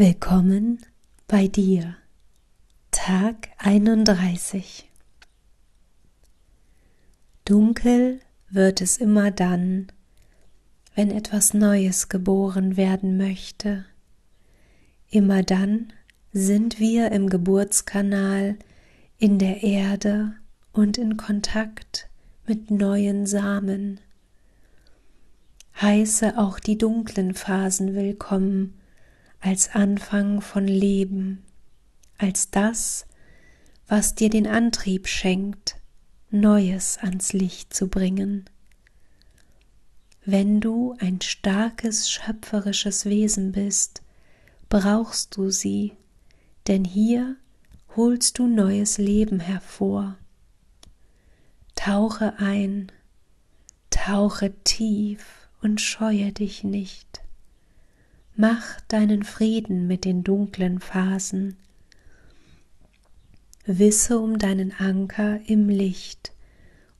Willkommen bei dir. Tag 31. Dunkel wird es immer dann, wenn etwas Neues geboren werden möchte. Immer dann sind wir im Geburtskanal in der Erde und in Kontakt mit neuen Samen. Heiße auch die dunklen Phasen willkommen, als Anfang von Leben, als das, was dir den Antrieb schenkt, Neues ans Licht zu bringen. Wenn du ein starkes schöpferisches Wesen bist, brauchst du sie, denn hier holst du neues Leben hervor. Tauche ein, tauche tief und scheue dich nicht. Mach deinen Frieden mit den dunklen Phasen. Wisse um deinen Anker im Licht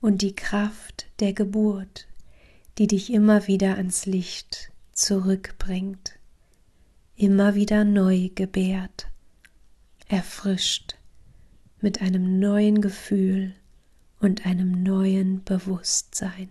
und die Kraft der Geburt, die dich immer wieder ans Licht zurückbringt, immer wieder neu gebärt, erfrischt mit einem neuen Gefühl und einem neuen Bewusstsein.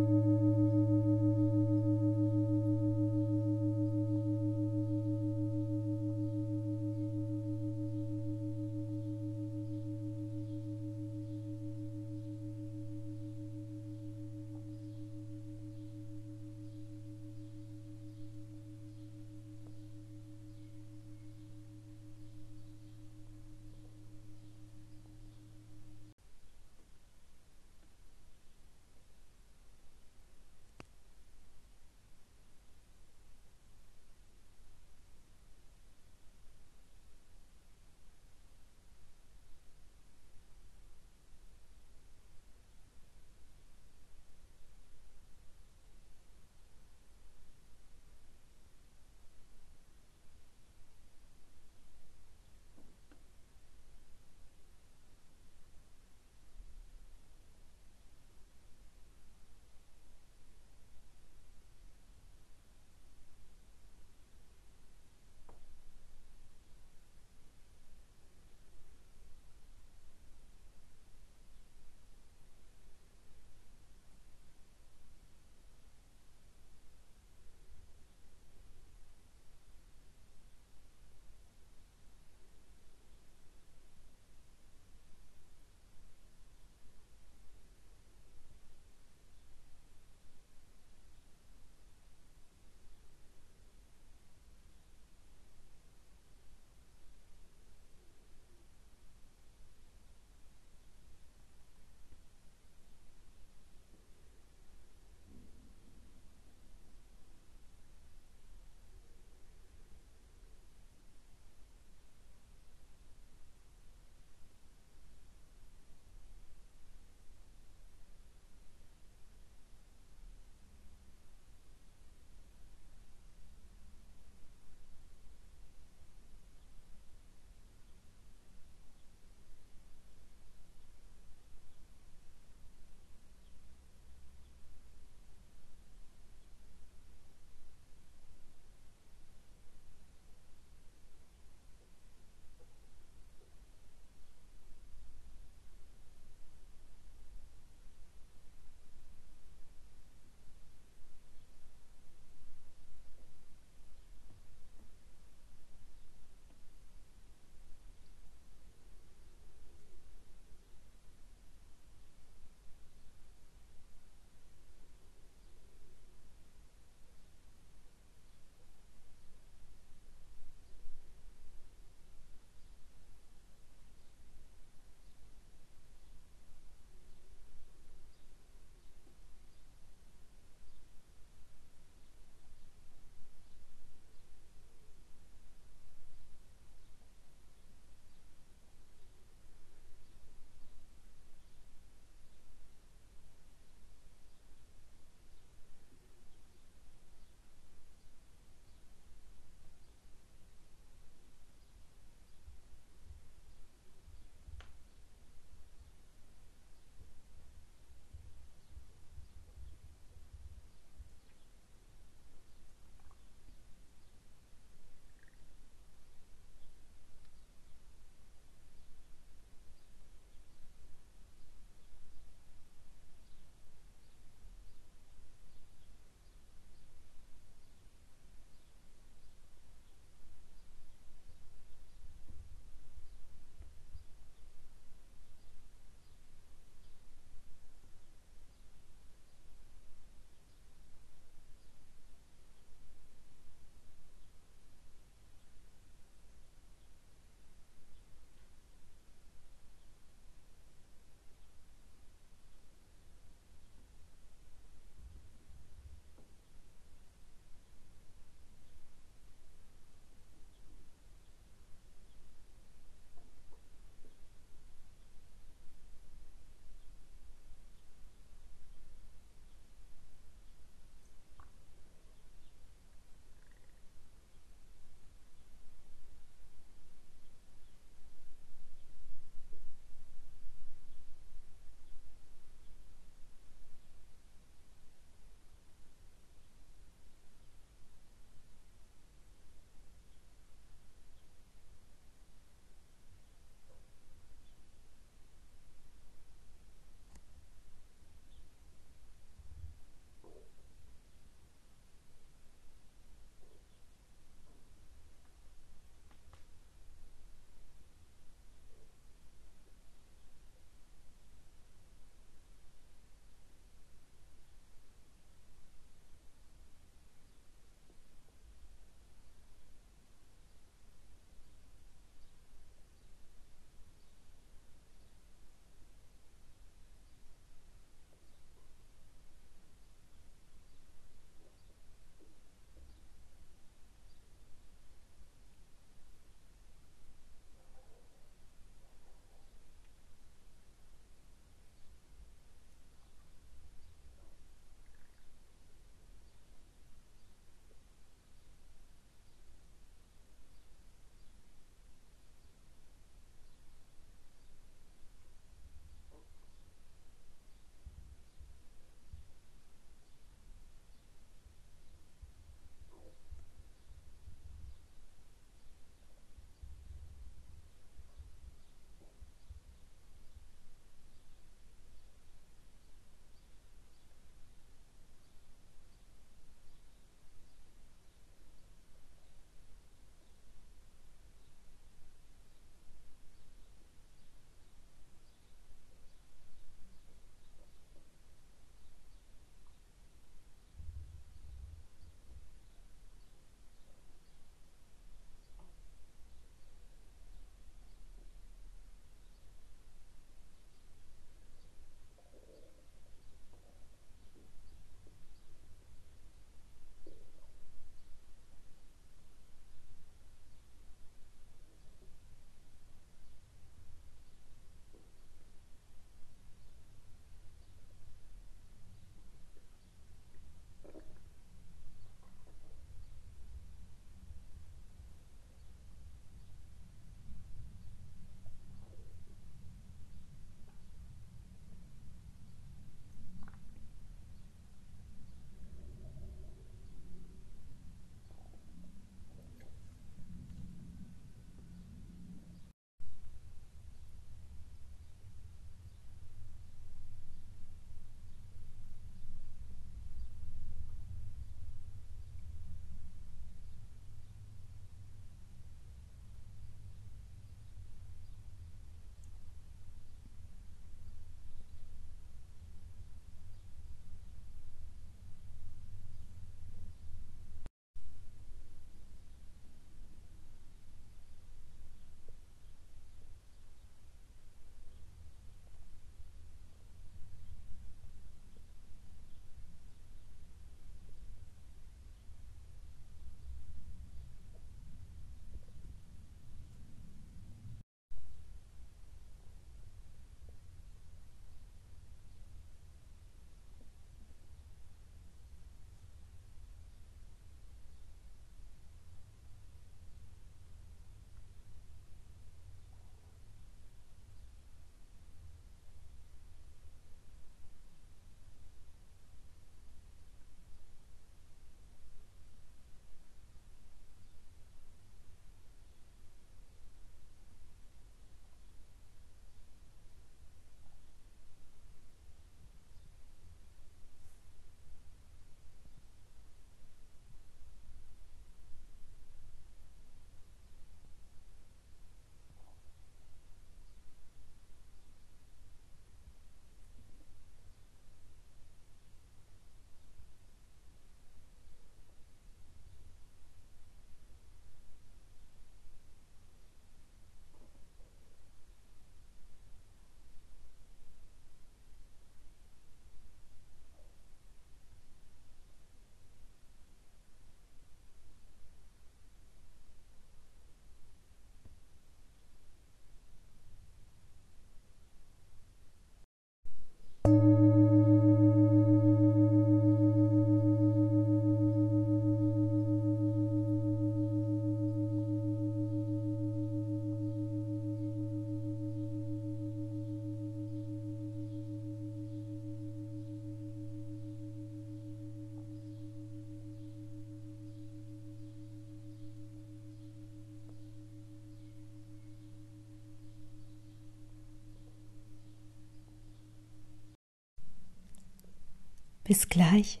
Bis gleich.